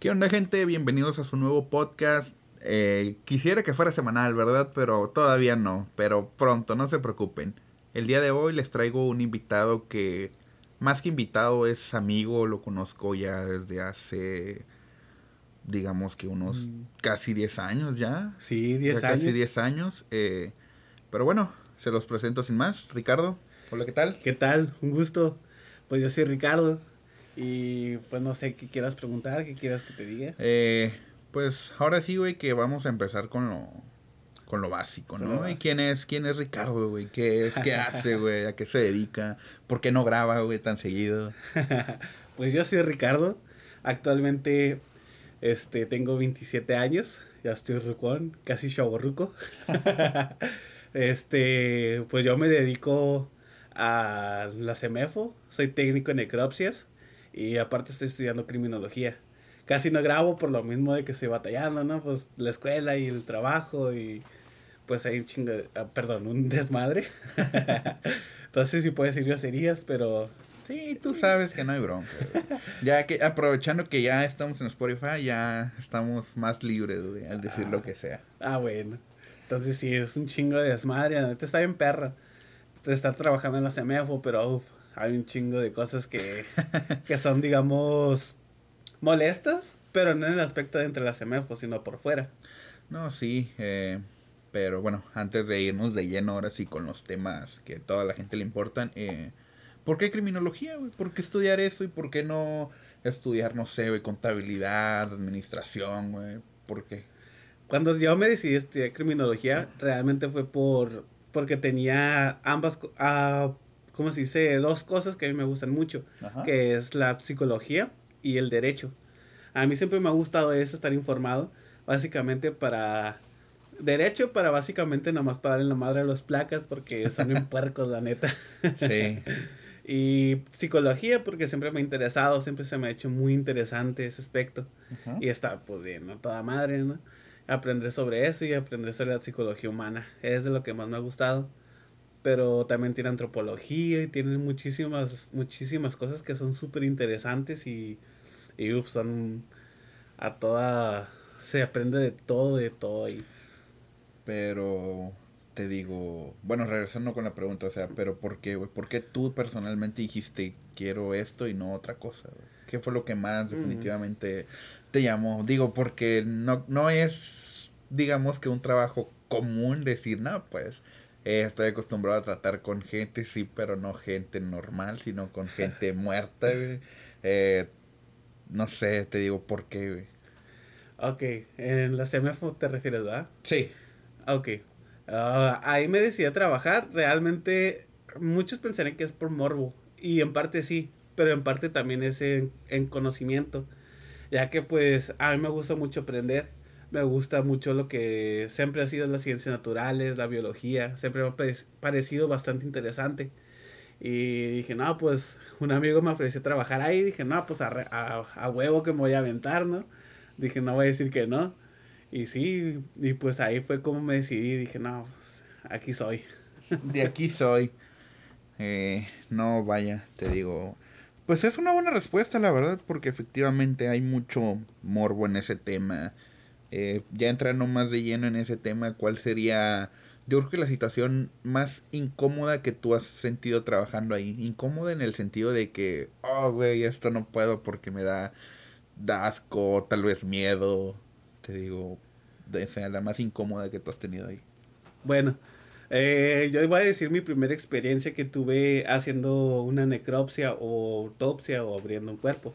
¿Qué onda gente? Bienvenidos a su nuevo podcast. Eh, quisiera que fuera semanal, ¿verdad? Pero todavía no. Pero pronto, no se preocupen. El día de hoy les traigo un invitado que, más que invitado, es amigo. Lo conozco ya desde hace, digamos que unos Mm. casi 10 años ya. Sí, 10 Ya años. Casi 10 años. eh, pero bueno, se los presento sin más. Ricardo, hola, ¿qué tal? ¿Qué tal? Un gusto. Pues yo soy Ricardo. Y pues no sé qué quieras preguntar, qué quieras que te diga. Eh, pues ahora sí, güey, que vamos a empezar con lo, con lo básico, ¿no? lo ¿Y básico. quién es, quién es Ricardo, güey? ¿Qué es, qué hace, güey? ¿A qué se dedica? ¿Por qué no graba, güey, tan seguido? Pues yo soy Ricardo. Actualmente este, tengo 27 años. Ya estoy rucón, casi chaborruco. este, pues yo me dedico a la CEMEFO. Soy técnico en necropsias. Y aparte estoy estudiando criminología. Casi no grabo por lo mismo de que estoy batallando, ¿no? Pues la escuela y el trabajo y pues hay un chingo, de- ah, perdón, un desmadre. Entonces sí puedo decir groserías, pero Sí, tú sabes que no hay bronca, güey. Ya que, aprovechando que ya estamos en Spotify, ya estamos más libres, güey, al decir lo que sea. Ah, bueno. Entonces sí, es un chingo de desmadre. La neta está bien perra. Te está trabajando en la CEMEFO, pero uf, hay un chingo de cosas que, que son, digamos, molestas, pero no en el aspecto de entre la CEMEFO, sino por fuera. No, sí, eh, pero bueno, antes de irnos de lleno ahora sí con los temas que a toda la gente le importan, eh, ¿por qué criminología, güey? ¿Por qué estudiar eso y por qué no estudiar, no sé, contabilidad, administración, güey? ¿Por qué? Cuando yo me decidí a estudiar criminología, realmente fue por porque tenía ambas, ¿cómo se dice? Dos cosas que a mí me gustan mucho, Ajá. que es la psicología y el derecho. A mí siempre me ha gustado eso, estar informado, básicamente para... Derecho para básicamente nada más para darle la madre a los placas porque son bien puercos, la neta. Sí, Y psicología porque siempre me ha interesado, siempre se me ha hecho muy interesante ese aspecto. Ajá. Y está, pues bien, ¿no? Toda madre, ¿no? Aprender sobre eso y aprender sobre la psicología humana. Es de lo que más me ha gustado. Pero también tiene antropología y tiene muchísimas, muchísimas cosas que son súper interesantes y, y uf, son a toda... Se aprende de todo, de todo. Y, pero te digo, bueno, regresando con la pregunta, o sea, pero ¿por qué, güey? ¿Por qué tú personalmente dijiste quiero esto y no otra cosa? ¿Qué fue lo que más Mm. definitivamente te llamó? Digo, porque no, no es, digamos que un trabajo común decir, no, pues eh, estoy acostumbrado a tratar con gente, sí, pero no gente normal, sino con gente muerta, güey. Eh, no sé, te digo, ¿por qué, güey? ok, en la CMF te refieres, ¿verdad? Sí. Ok. Ah, ahí me decidí a trabajar. Realmente, muchos pensarían que es por morbo. Y en parte sí, pero en parte también es en, en conocimiento. Ya que pues a mí me gusta mucho aprender. Me gusta mucho lo que siempre ha sido las ciencias naturales, la biología. Siempre me ha pare- parecido bastante interesante. Y dije, no, pues un amigo me ofreció trabajar ahí. Dije, no, pues a, a, a huevo que me voy a aventar, ¿no? Dije, no voy a decir que no. Y sí, y pues ahí fue como me decidí. Dije, no, pues aquí soy. de aquí soy. Eh, no, vaya, te digo. Pues es una buena respuesta, la verdad, porque efectivamente hay mucho morbo en ese tema. Eh, ya entrando más de lleno en ese tema, ¿cuál sería, yo creo que la situación más incómoda que tú has sentido trabajando ahí? Incómoda en el sentido de que, oh, güey, esto no puedo porque me da, da asco, tal vez miedo. Te digo, de, o sea, la más incómoda que tú has tenido ahí. Bueno, eh, yo voy a decir mi primera experiencia que tuve haciendo una necropsia o autopsia o abriendo un cuerpo.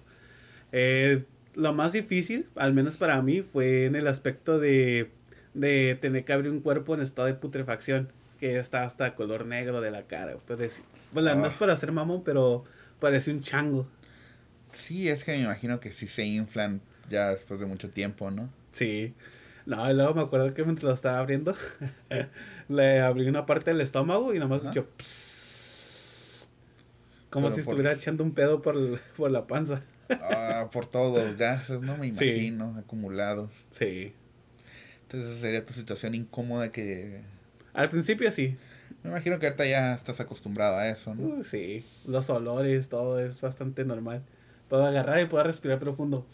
Eh, lo más difícil, al menos para mí, fue en el aspecto de, de tener que abrir un cuerpo en estado de putrefacción, que está hasta color negro de la cara. Pues, bueno, no es para hacer mamón, pero parece un chango. Sí, es que me imagino que sí se inflan ya después de mucho tiempo, ¿no? Sí. No, y luego me acuerdo que mientras lo estaba abriendo, le abrí una parte del estómago y nomás escuchó como Pero si estuviera echando un pedo por, el- por la panza. Ah, por todos gases, no me Sí. imagino, acumulados. Sí. Entonces sería tu situación incómoda que... Al principio sí. Me imagino que ahorita ya estás acostumbrado a eso, ¿no? Uh, sí. Los olores, todo es bastante normal. Puedo agarrar y puedo respirar profundo.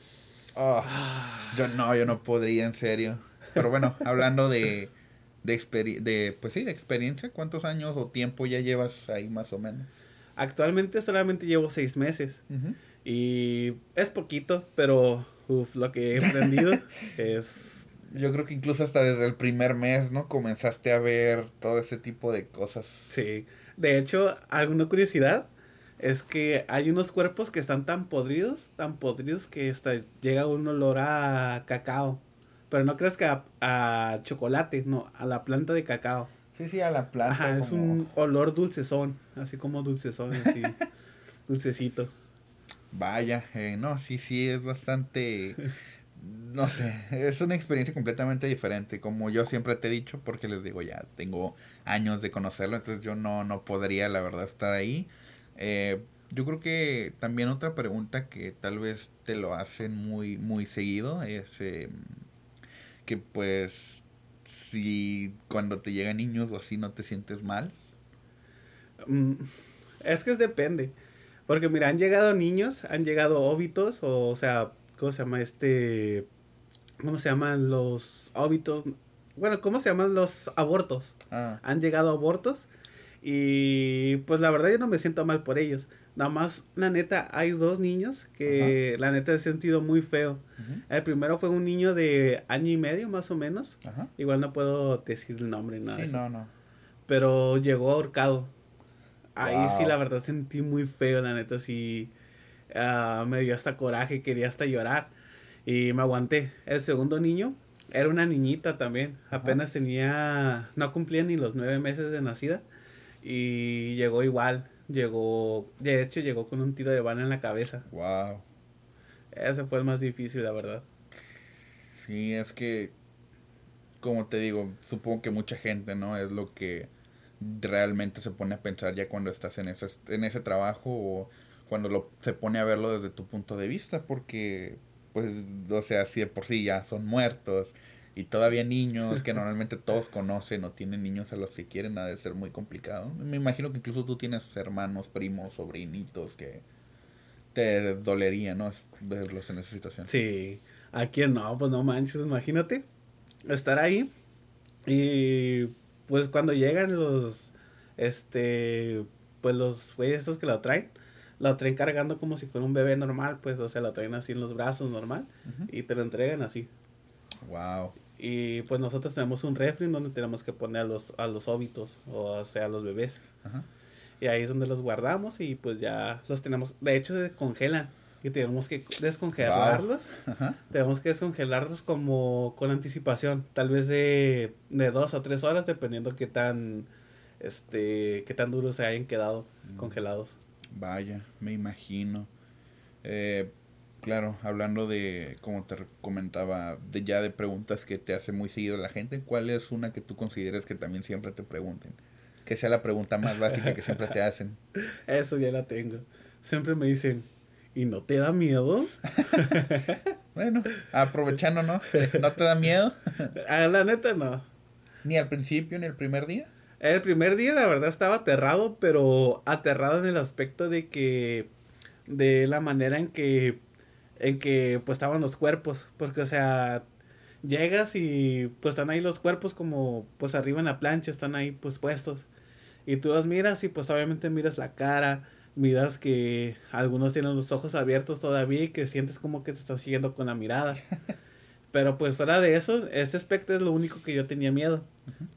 Ah, yo no, yo no podría, en serio. Pero bueno, hablando de, de, de, pues sí, de experiencia, ¿cuántos años o tiempo ya llevas ahí más o menos? Actualmente solamente llevo seis meses. Y es poquito, pero uf, lo que he aprendido es... Yo creo que incluso hasta desde el primer mes, ¿no? Comenzaste a ver todo ese tipo de cosas. Sí. De hecho, alguna curiosidad es que hay unos cuerpos que están tan podridos, tan podridos que hasta llega un olor a cacao. Pero no crees que a, chocolate, no, a la planta de cacao. Sí, sí, a la planta. Ajá, es un olor dulcezón, así como dulcezón, así, dulcecito. Vaya, eh, no, sí, sí, es bastante, no sé, es una experiencia completamente diferente, como yo siempre te he dicho, porque les digo, ya tengo años de conocerlo, entonces yo no, no podría, la verdad, estar ahí. Eh, yo creo que también otra pregunta que tal vez te lo hacen muy, muy seguido es eh, que pues si cuando te llegan niños o así no te sientes mal. Mm, es que es depende. Porque mira, han llegado niños, han llegado óbitos, o, sea, ¿cómo se llama este? ¿Cómo se llaman los óbitos? Bueno, ¿cómo se llaman los abortos? Ah. Han llegado abortos y pues la verdad yo no me siento mal por ellos. Nada más, la neta, hay dos niños que la neta he sentido muy feo. El primero fue un niño de año y medio más o menos. Igual no puedo decir el nombre, nada. Sí, no, no. Pero llegó ahorcado. Ahí sí la verdad sentí muy feo, la neta, sí. Ah, me dio hasta coraje, quería hasta llorar. Y me aguanté. El segundo niño era una niñita también. Apenas tenía, no cumplía ni los nueve meses de nacida. Y llegó igual, llegó, de hecho llegó con un tiro de bala en la cabeza. Wow. Ese fue el más difícil, la verdad. Sí, es que, como te digo, supongo que mucha gente, ¿no? Es lo que realmente se pone a pensar ya cuando estás en ese, en ese trabajo o cuando lo, se pone a verlo desde tu punto de vista, porque, pues, o sea, si de por sí ya son muertos y todavía niños que normalmente todos conocen o tienen niños a los que quieren, ha de ser muy complicado. Me imagino que incluso tú tienes hermanos, primos, sobrinitos que te dolería, ¿no? Verlos en esa situación. Sí, a quién no, pues no manches, imagínate estar ahí y pues cuando llegan los, este, pues los güeyes estos que lo traen, lo traen cargando como si fuera un bebé normal, pues, o sea, lo traen así en los brazos normal y te lo entregan así. Wow. Y pues nosotros tenemos un refri donde tenemos que poner a los, a los óbitos, o sea, a los bebés. Y ahí es donde los guardamos y pues ya los tenemos, de hecho se congelan y tenemos que descongelarlos. Tenemos que descongelarlos como con anticipación, tal vez de, de dos a tres horas, dependiendo qué tan, este, qué tan duros se hayan quedado mm. congelados. Vaya, me imagino. Eh, claro, hablando de, como te comentaba, de ya de preguntas que te hace muy seguido la gente, ¿cuál es una que tú consideres que también siempre te pregunten? Que sea la pregunta más básica que siempre te hacen. Eso ya la tengo. Siempre me dicen, ¿y no te da miedo? bueno, aprovechando, ¿no? ¿No te da miedo? A la neta no. ¿Ni al principio, ni el primer día? El primer día la verdad estaba aterrado, pero aterrado en el aspecto de que de la manera en que en que pues estaban los cuerpos, porque o sea, llegas y pues están ahí los cuerpos como pues arriba en la plancha, están ahí pues puestos. Y tú los miras y pues obviamente miras la cara, miras que algunos tienen los ojos abiertos todavía y que sientes como que te están siguiendo con la mirada. Pero pues fuera de eso, este aspecto es lo único que yo tenía miedo.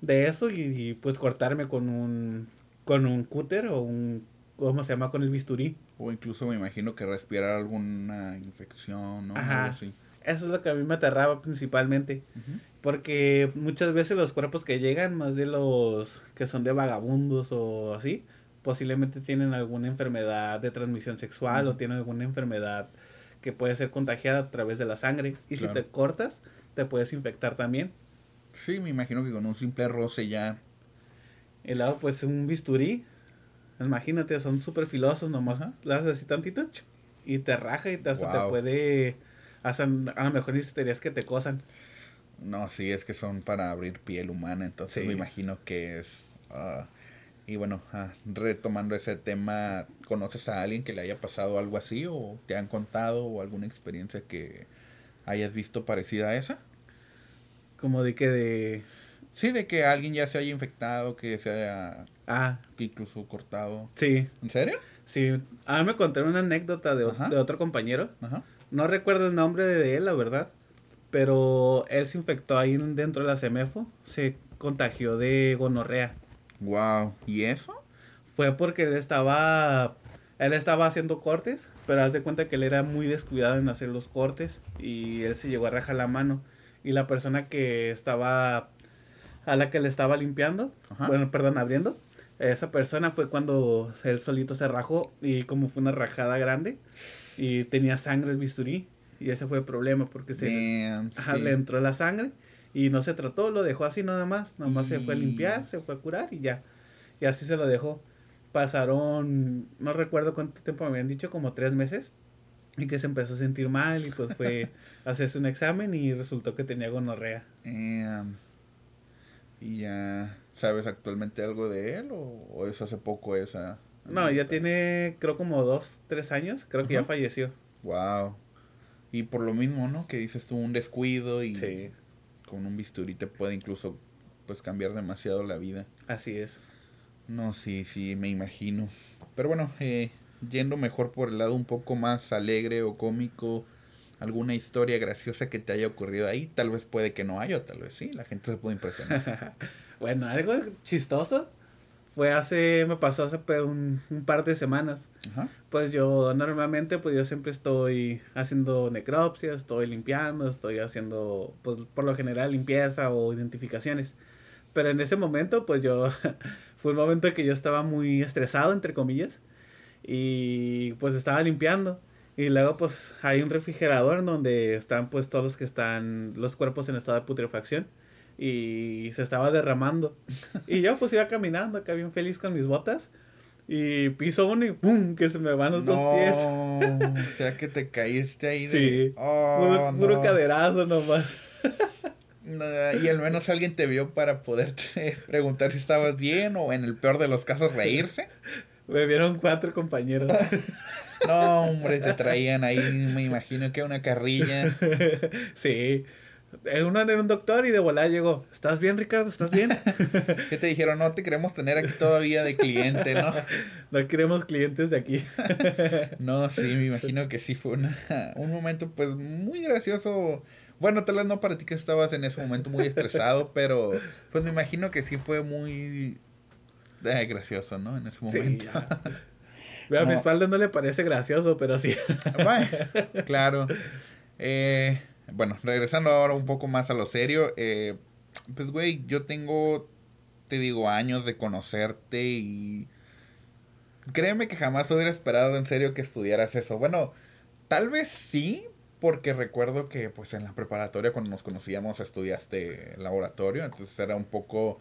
De eso y, pues cortarme con un con un cúter o un ¿cómo se llama? con el bisturí. O incluso me imagino que respirar alguna infección o Algo así. Eso es lo que a mí me aterraba principalmente. Porque muchas veces los cuerpos que llegan, más de los que son de vagabundos o así, posiblemente tienen alguna enfermedad de transmisión sexual o tienen alguna enfermedad que puede ser contagiada a través de la sangre. Y si te cortas, te puedes infectar también. Sí, me imagino que con un simple roce ya. El lado, pues un bisturí Imagínate, son súper filosos, nomás las haces así tantito y te raja y te, hasta te puede. Hasta, a lo mejor necesitarías que te cosan. No, sí, es que son para abrir piel humana, entonces me imagino que es. Ah, y bueno, ah, retomando ese tema, ¿conoces a alguien que le haya pasado algo así o te han contado o alguna experiencia que hayas visto parecida a esa. Como de que de... Sí, de que alguien ya se haya infectado, que se haya Ah, incluso cortado. sí, ¿En serio? sí. Ah, me contaron una anécdota de, Ajá. de otro compañero. Ajá. No recuerdo el nombre de él, la verdad. Pero él se infectó ahí dentro de la CEMEFO. Se contagió de gonorrea. Wow. ¿Y eso? Fue porque él estaba... Él estaba haciendo cortes, pero haz de cuenta que él era muy descuidado en hacer los cortes y él se llegó a rajar la mano. Y la persona que estaba... A la que le estaba limpiando, Ajá. bueno, perdón, abriendo, esa persona fue cuando él solito se rajó y como fue una rajada grande y tenía sangre el bisturí y ese fue el problema porque se... Damn, Ajá, sí. le entró la sangre y no se trató, lo dejó así nada más. Nada más se fue a limpiar, se fue a curar y ya. Y así se lo dejó. Pasaron, no recuerdo cuánto tiempo me habían dicho, como tres meses. Y que se empezó a sentir mal y pues fue a hacerse un examen y resultó que tenía gonorrea. ¿Y ya sabes actualmente algo de él o, o es hace poco esa? No, ya tiene creo como dos, tres años, creo que ya falleció. Wow. Y por lo mismo, ¿no? Que dices tú un descuido y Sí, con un bisturí te puede incluso pues cambiar demasiado la vida. así es. No, sí, sí, me imagino. Pero bueno, eh, yendo mejor por el lado un poco más alegre o cómico, alguna historia graciosa que te haya ocurrido ahí, tal vez puede que no haya, o tal vez sí, la gente se puede impresionar. Bueno, algo chistoso fue hace, me pasó hace un, un par de semanas. Ajá. Pues yo normalmente, pues yo siempre estoy haciendo necropsia, estoy limpiando, estoy haciendo, pues por lo general limpieza o identificaciones. Pero en ese momento, pues yo, fue un momento en que yo estaba muy estresado, entre comillas, y pues estaba limpiando. Y luego pues hay un refrigerador en donde están pues todos los que están, los cuerpos en estado de putrefacción. Y se estaba derramando. Y yo pues iba caminando acá bien feliz con mis botas. Y piso uno y ¡pum! que se me van los dos pies. O sea que te caíste ahí de... Sí. Oh, puro, puro no. caderazo nomás. No, y al menos alguien te vio para poderte preguntar si estabas bien o en el peor de los casos reírse. Me vieron cuatro compañeros. No, hombre, te traían ahí, me imagino que una carrilla. sí. Eh, Uno era un doctor y de volada llegó. ¿Estás bien, Ricardo? ¿Estás bien? Que te dijeron, no te queremos tener aquí todavía de cliente, ¿no? No queremos clientes de aquí. No, sí, me imagino que sí fue una, un momento pues muy gracioso. Bueno, tal vez no para ti que estabas en ese momento muy estresado, pero pues me imagino que sí fue muy eh, gracioso, ¿no? En ese Sí, momento. ya. Ve, A mi No. espalda no le parece gracioso, pero sí. Bueno, claro. Eh, bueno, regresando ahora un poco más a lo serio. eh, pues, güey, yo tengo, te digo, años de conocerte y... Créeme que jamás hubiera esperado en serio que estudiaras eso. Bueno, tal vez sí, porque recuerdo que pues en la preparatoria cuando nos conocíamos estudiaste laboratorio, entonces era un poco...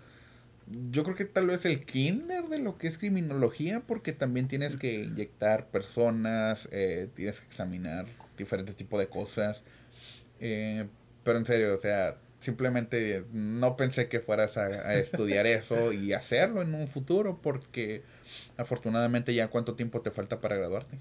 Yo creo que tal vez el kinder de lo que es criminología, porque también tienes que inyectar personas, eh, tienes que examinar diferentes tipos de cosas. Eh, pero en serio, o sea, simplemente no pensé que fueras a, a estudiar eso y hacerlo en un futuro, porque afortunadamente ya cuánto tiempo te falta para graduarte.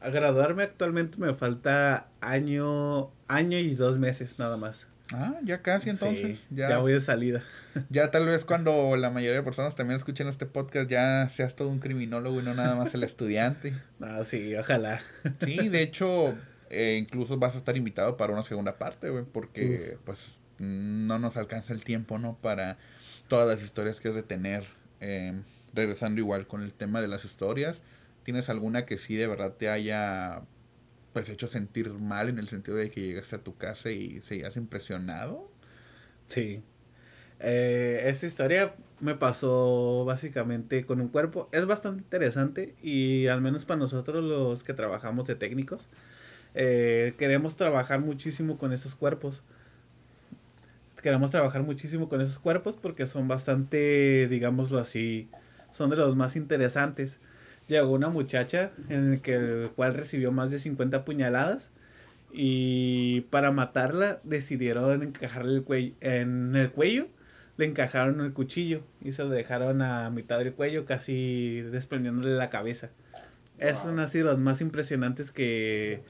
A graduarme actualmente me falta año, año y dos meses nada más. Ah, ya casi entonces. Sí, ya, ya voy de salida. ya tal vez cuando la mayoría de personas también escuchen este podcast ya seas todo un criminólogo y no nada más el estudiante. No, sí, ojalá. Sí, de hecho, eh, incluso vas a estar invitado para una segunda parte, güey, porque pues no nos alcanza el tiempo, ¿no? Para todas las historias que has de tener. Eh, regresando igual con el tema de las historias, ¿tienes alguna que sí de verdad te haya pues hecho sentir mal en el sentido de que llegaste a tu casa y seguías impresionado? Sí. Eh, esta historia me pasó básicamente con un cuerpo. Es bastante interesante y al menos para nosotros los que trabajamos de técnicos, eh, queremos trabajar muchísimo con esos cuerpos. Queremos trabajar muchísimo con esos cuerpos porque son bastante, digámoslo así, son de los más interesantes. Llegó una muchacha en el que el cual recibió más de 50 puñaladas y para matarla decidieron encajarle el cuello en el cuello le encajaron el cuchillo y se lo dejaron a mitad del cuello casi desprendiéndole la cabeza. Es una así de los más impresionantes que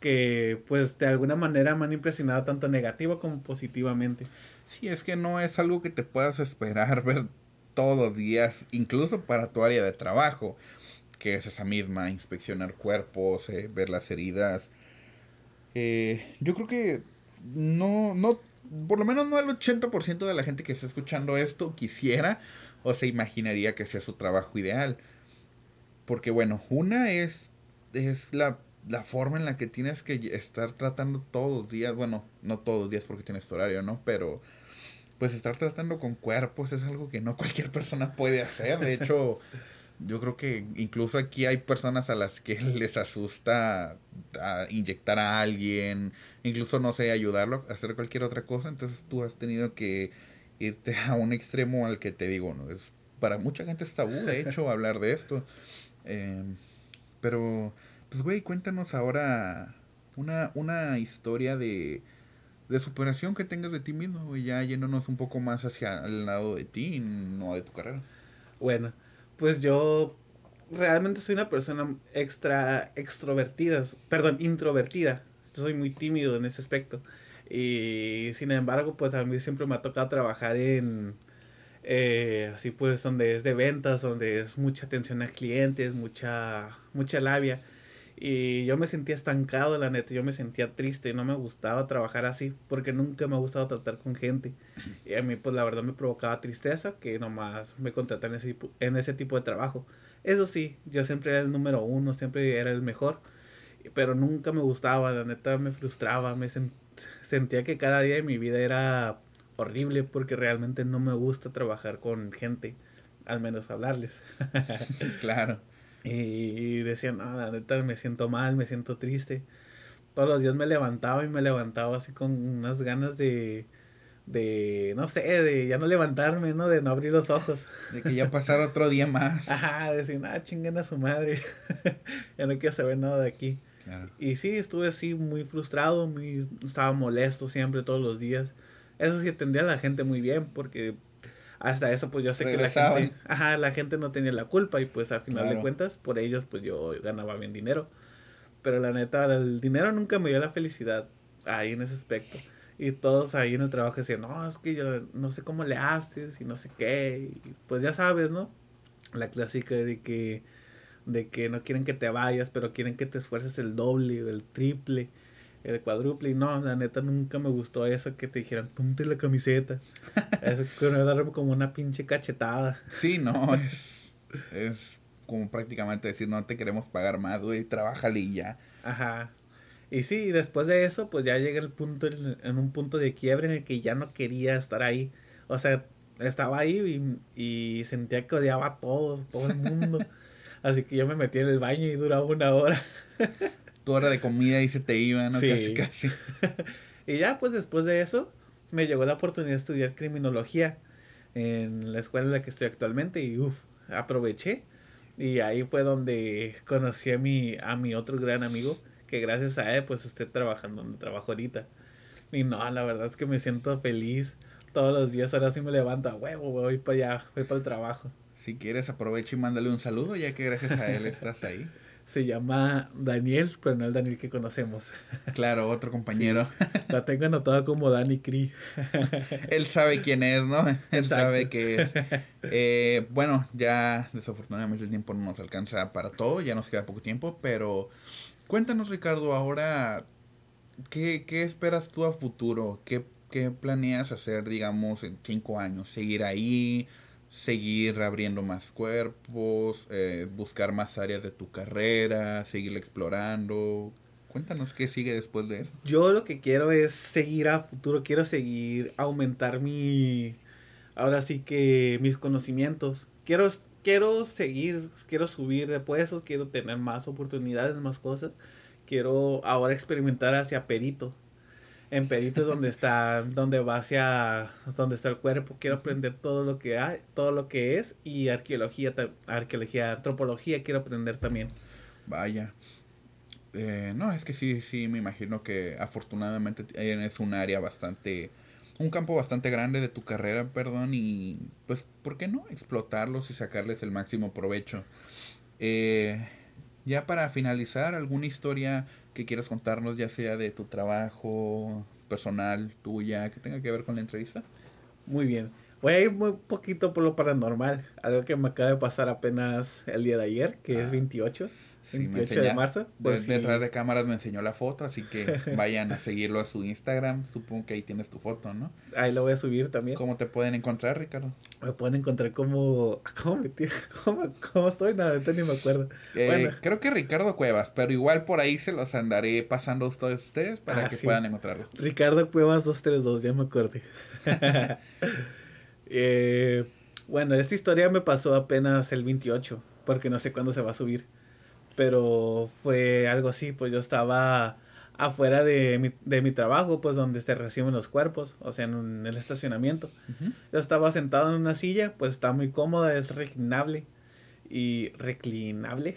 que pues de alguna manera me han impresionado tanto negativo como positivamente. Sí, es que no es algo que te puedas esperar ver todos días, incluso para tu área de trabajo, que es esa misma, inspeccionar cuerpos, eh, ver las heridas. Eh, yo creo que no, no, por lo menos no el 80% de la gente que está escuchando esto quisiera o se imaginaría que sea su trabajo ideal. Porque bueno, una es, es la, la forma en la que tienes que estar tratando todos los días, bueno, no todos los días porque tienes tu horario, ¿no? Pero pues estar tratando con cuerpos es algo que no cualquier persona puede hacer. De hecho, yo creo que incluso aquí hay personas a las que les asusta a inyectar a alguien, incluso no sé, ayudarlo a hacer cualquier otra cosa. Entonces tú has tenido que irte a un extremo al que te digo, ¿no? Es, para mucha gente es tabú, de hecho, hablar de esto. Em, pero, pues, güey, cuéntanos ahora una, una historia de, de superación que tengas de ti mismo, y ya yéndonos un poco más hacia el lado de ti, no de tu carrera. Bueno, pues yo realmente soy una persona extra extrovertida, perdón, introvertida. soy muy tímido en ese aspecto. Y sin embargo, pues a mí siempre me ha tocado trabajar en, eh, así pues, donde es de ventas, donde es mucha atención a clientes, mucha, mucha labia. Y yo me sentía estancado, la neta, yo me sentía triste, no me gustaba trabajar así, porque nunca me ha gustado tratar con gente. Y a mí, pues la verdad me provocaba tristeza que nomás me contratan ese, en ese tipo de trabajo. Eso sí, yo siempre era el número uno, siempre era el mejor, pero nunca me gustaba, la neta me frustraba, me sentía que cada día de mi vida era horrible porque realmente no me gusta trabajar con gente, al menos hablarles. claro. Y decían, no, la neta me siento mal, me siento triste. Todos los días me levantaba y me levantaba así con unas ganas de, de, no sé, de ya no levantarme, ¿no? De no abrir los ojos. De que ya pasara otro día más. Ajá, de decir, ah, chinguen a su madre. ya no quiero saber nada de aquí. Y sí, estuve así muy frustrado, muy, estaba molesto siempre, todos los días. Eso sí atendía a la gente muy bien, porque hasta eso pues yo sé que la gente, ajá, la gente no tenía la culpa y pues al final de cuentas por ellos pues yo ganaba bien dinero. Pero la neta, el dinero nunca me dio la felicidad ahí en ese aspecto. Y todos ahí en el trabajo decían, no, es que yo no sé cómo le haces y no sé qué. Y pues ya sabes, ¿no? La clásica de que, de que no quieren que te vayas, pero quieren que te esfuerces el doble o el triple el cuádruple. Y no, la neta nunca me gustó eso que te dijeran, ponte la camiseta. eso que me darme como una pinche cachetada. Sí, no, es, es como prácticamente decir, no te queremos pagar más, güey, trabájale y ya. Ajá. Y sí, después de eso, pues ya llega el punto, en un punto de quiebre en el que ya no quería estar ahí. O sea, estaba ahí y, y sentía que odiaba a todos, todo el mundo. Así que yo me metí en el baño y duraba una hora. Tu hora de comida y se te iba, ¿no? Casi, casi. y ya, pues después de eso, me llegó la oportunidad de estudiar criminología en la escuela en la que estoy actualmente y uff, aproveché. Y ahí fue donde conocí a mi, a mi otro gran amigo, que gracias a él pues estoy trabajando donde trabajo ahorita. Y no, la verdad es que me siento feliz. Todos los días ahora sí me levanto a huevo, voy para allá, voy para el trabajo. Si quieres aprovecha y mándale un saludo ya que gracias a él estás ahí se llama Daniel, pero no el Daniel que conocemos. Claro, otro compañero. la tengo anotada como Dani Cree. Él sabe quién es, ¿no? Él sabe que es. Eh, bueno, ya desafortunadamente el tiempo no nos alcanza para todo, ya nos queda poco tiempo, pero cuéntanos Ricardo, ahora, ¿qué, qué esperas tú a futuro? ¿Qué, ¿Qué planeas hacer, digamos, en cinco años? ¿Seguir ahí? Seguir abriendo más cuerpos, eh, buscar más áreas de tu carrera, seguir explorando. Cuéntanos qué sigue después de eso. Yo lo que quiero es seguir a futuro, quiero seguir aumentar mi, ahora sí que mis conocimientos. Quiero, quiero seguir, quiero subir de puestos, quiero tener más oportunidades, más cosas. Quiero ahora experimentar hacia perito en Peritos donde está, donde va hacia, donde está el cuerpo. Quiero aprender todo lo que hay, todo lo que es y arqueología, arqueología, antropología quiero aprender también. Vaya. Eh, no, es que sí, sí, me imagino que afortunadamente es un área bastante, un campo bastante grande de tu carrera, perdón, y pues, ¿por qué no explotarlos y sacarles el máximo provecho? Eh, ya para finalizar, alguna historia que quieras contarnos, ya sea de tu trabajo personal, tuya, que tenga que ver con la entrevista. Muy bien. Voy a ir muy poquito por lo paranormal. Algo que me acaba de pasar apenas el día de ayer, que es 28. 28 de marzo. Pues detrás de cámaras me enseñó la foto, así que vayan a seguirlo a su Instagram. Supongo que ahí tienes tu foto, ¿no? Ahí lo voy a subir también. ¿Cómo te pueden encontrar, Ricardo? Me pueden encontrar como... ¿Cómo, ¿Cómo, cómo estoy? Nada, ni me acuerdo. Eh, bueno. Creo que Ricardo Cuevas, pero igual por ahí se los andaré pasando a ustedes para ah, que puedan encontrarlo. Ricardo Cuevas 232, ya me acordé. eh, bueno, esta historia me pasó apenas el 28, porque no sé cuándo se va a subir pero fue algo así, pues yo estaba afuera de mi, de mi trabajo, pues donde se reciben los cuerpos, o sea, en, el estacionamiento. Yo estaba sentado en una silla, pues está muy cómoda, es reclinable y reclinable.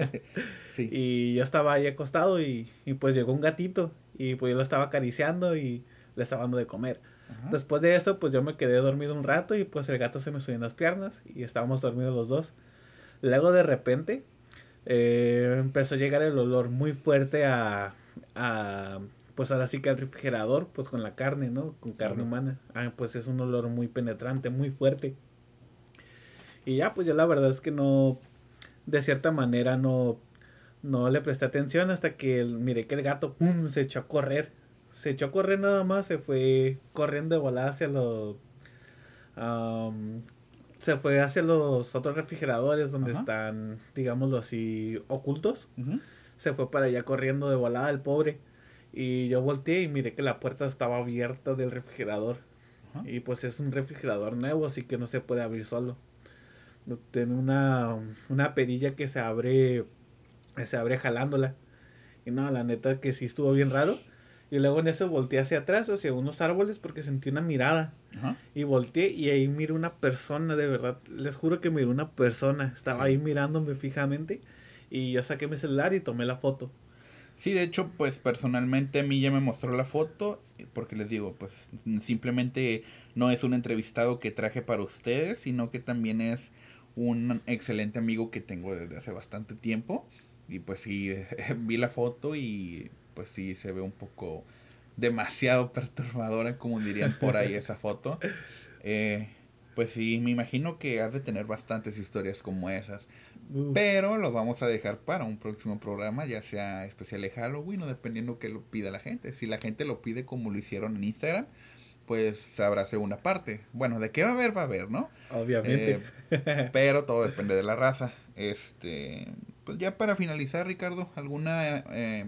sí. Y yo estaba ahí acostado y, y, pues llegó un gatito y pues yo lo estaba acariciando y le estaba dando de comer. Después de eso, pues yo me quedé dormido un rato y pues el gato se me subió en las piernas y estábamos dormidos los dos. Luego de repente eh, empezó a llegar el olor muy fuerte a, a, pues ahora sí que al refrigerador, pues con la carne, ¿no? Con carne humana. Ah, pues es un olor muy penetrante, muy fuerte. Y ya, pues yo la verdad es que no, de cierta manera no, no le presté atención hasta que miré que el gato, ¡pum!, se echó a correr. Se echó a correr nada más, se fue corriendo de volada hacia los se fue hacia los otros refrigeradores donde están, digámoslo así, ocultos. Se fue para allá corriendo de volada el pobre. Y yo volteé y miré que la puerta estaba abierta del refrigerador. Y pues es un refrigerador nuevo, así que no se puede abrir solo. Tiene una, una perilla que se abre, se abre jalándola. Y no, la neta que sí estuvo bien raro. Y luego en eso volteé hacia atrás, hacia unos árboles, porque sentí una mirada. Y volteé y ahí miré una persona, de verdad. Les juro que miré una persona. Estaba ahí mirándome fijamente. Y yo saqué mi celular y tomé la foto. Sí, de hecho, pues personalmente a mí ya me mostró la foto. Porque les digo, pues simplemente no es un entrevistado que traje para ustedes, sino que también es un excelente amigo que tengo desde hace bastante tiempo. Y pues sí, vi la foto y pues sí se ve un poco demasiado perturbadora, como dirían por ahí esa foto. Eh, pues sí, me imagino que has de tener bastantes historias como esas. Pero los vamos a dejar para un próximo programa, ya sea especial de Halloween o dependiendo que lo pida la gente. Si la gente lo pide como lo hicieron en Instagram, pues sabrá una parte. Bueno, de qué va a haber, va a haber, ¿no? Obviamente. Eh, pero todo depende de la raza. Este, pues ya para finalizar, Ricardo, ¿alguna eh,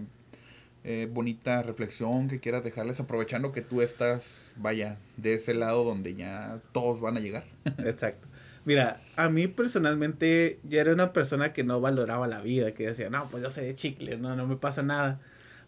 eh, bonita reflexión que quieras dejarles, aprovechando que tú estás, vaya, de ese lado donde ya todos van a llegar. Exacto. Mira, a mí personalmente yo era una persona que no valoraba la vida, que decía, no, pues yo soy de chicle, no, no me pasa nada.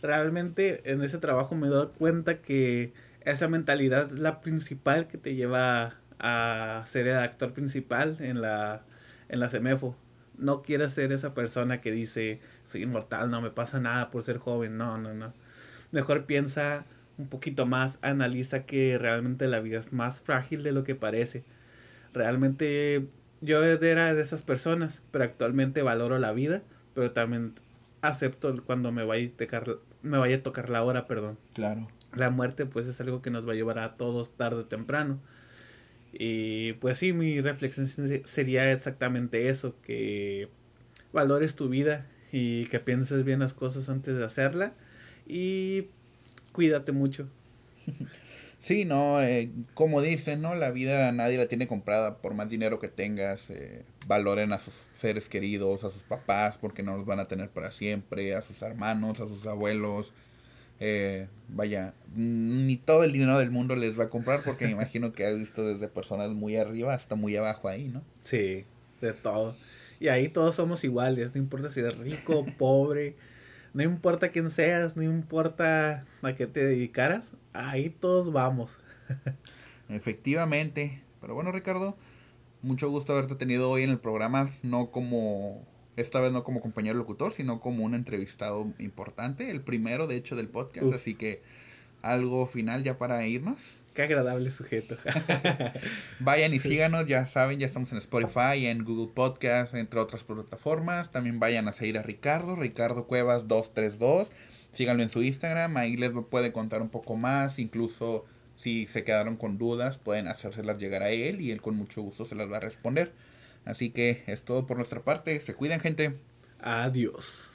Realmente en ese trabajo me doy cuenta que esa mentalidad es la principal que te lleva a ser el actor principal en la, en la CEMEFO no quieras ser esa persona que dice, soy inmortal, no me pasa nada por ser joven, no, no, no. Mejor piensa un poquito más, analiza que realmente la vida es más frágil de lo que parece. Realmente yo era de esas personas, pero actualmente valoro la vida, pero también acepto cuando me vaya a tocar, me vaya a tocar la hora, perdón. Claro. La muerte pues es algo que nos va a llevar a todos tarde o temprano. Y pues sí, mi reflexión sería exactamente eso, que valores tu vida y que pienses bien las cosas antes de hacerla y cuídate mucho. Sí, no, eh, como dicen, ¿no? La vida nadie la tiene comprada por más dinero que tengas. Eh, valoren a sus seres queridos, a sus papás, porque no los van a tener para siempre, a sus hermanos, a sus abuelos, eh, vaya, ni todo el dinero del mundo les va a comprar porque me imagino que has visto desde personas muy arriba hasta muy abajo ahí, ¿no? Sí, de todo. Y ahí todos somos iguales, no importa si eres rico, pobre, no importa quién seas, no importa a qué te dedicaras, ahí todos vamos. Efectivamente. Pero bueno, Ricardo, mucho gusto haberte tenido hoy en el programa, no como esta vez no como compañero locutor, sino como un entrevistado importante, el primero de hecho del podcast, así que ¿Algo final ya para irnos? Qué agradable sujeto. vayan y síganos, ya saben, ya estamos en Spotify, en Google Podcast, entre otras plataformas. También vayan a seguir a Ricardo, Ricardo Cuevas 232. Síganlo en su Instagram, ahí les puede contar un poco más, incluso si se quedaron con dudas, pueden hacérselas llegar a él y él con mucho gusto se las va a responder. Así que es todo por nuestra parte. Se cuidan, gente. Adiós.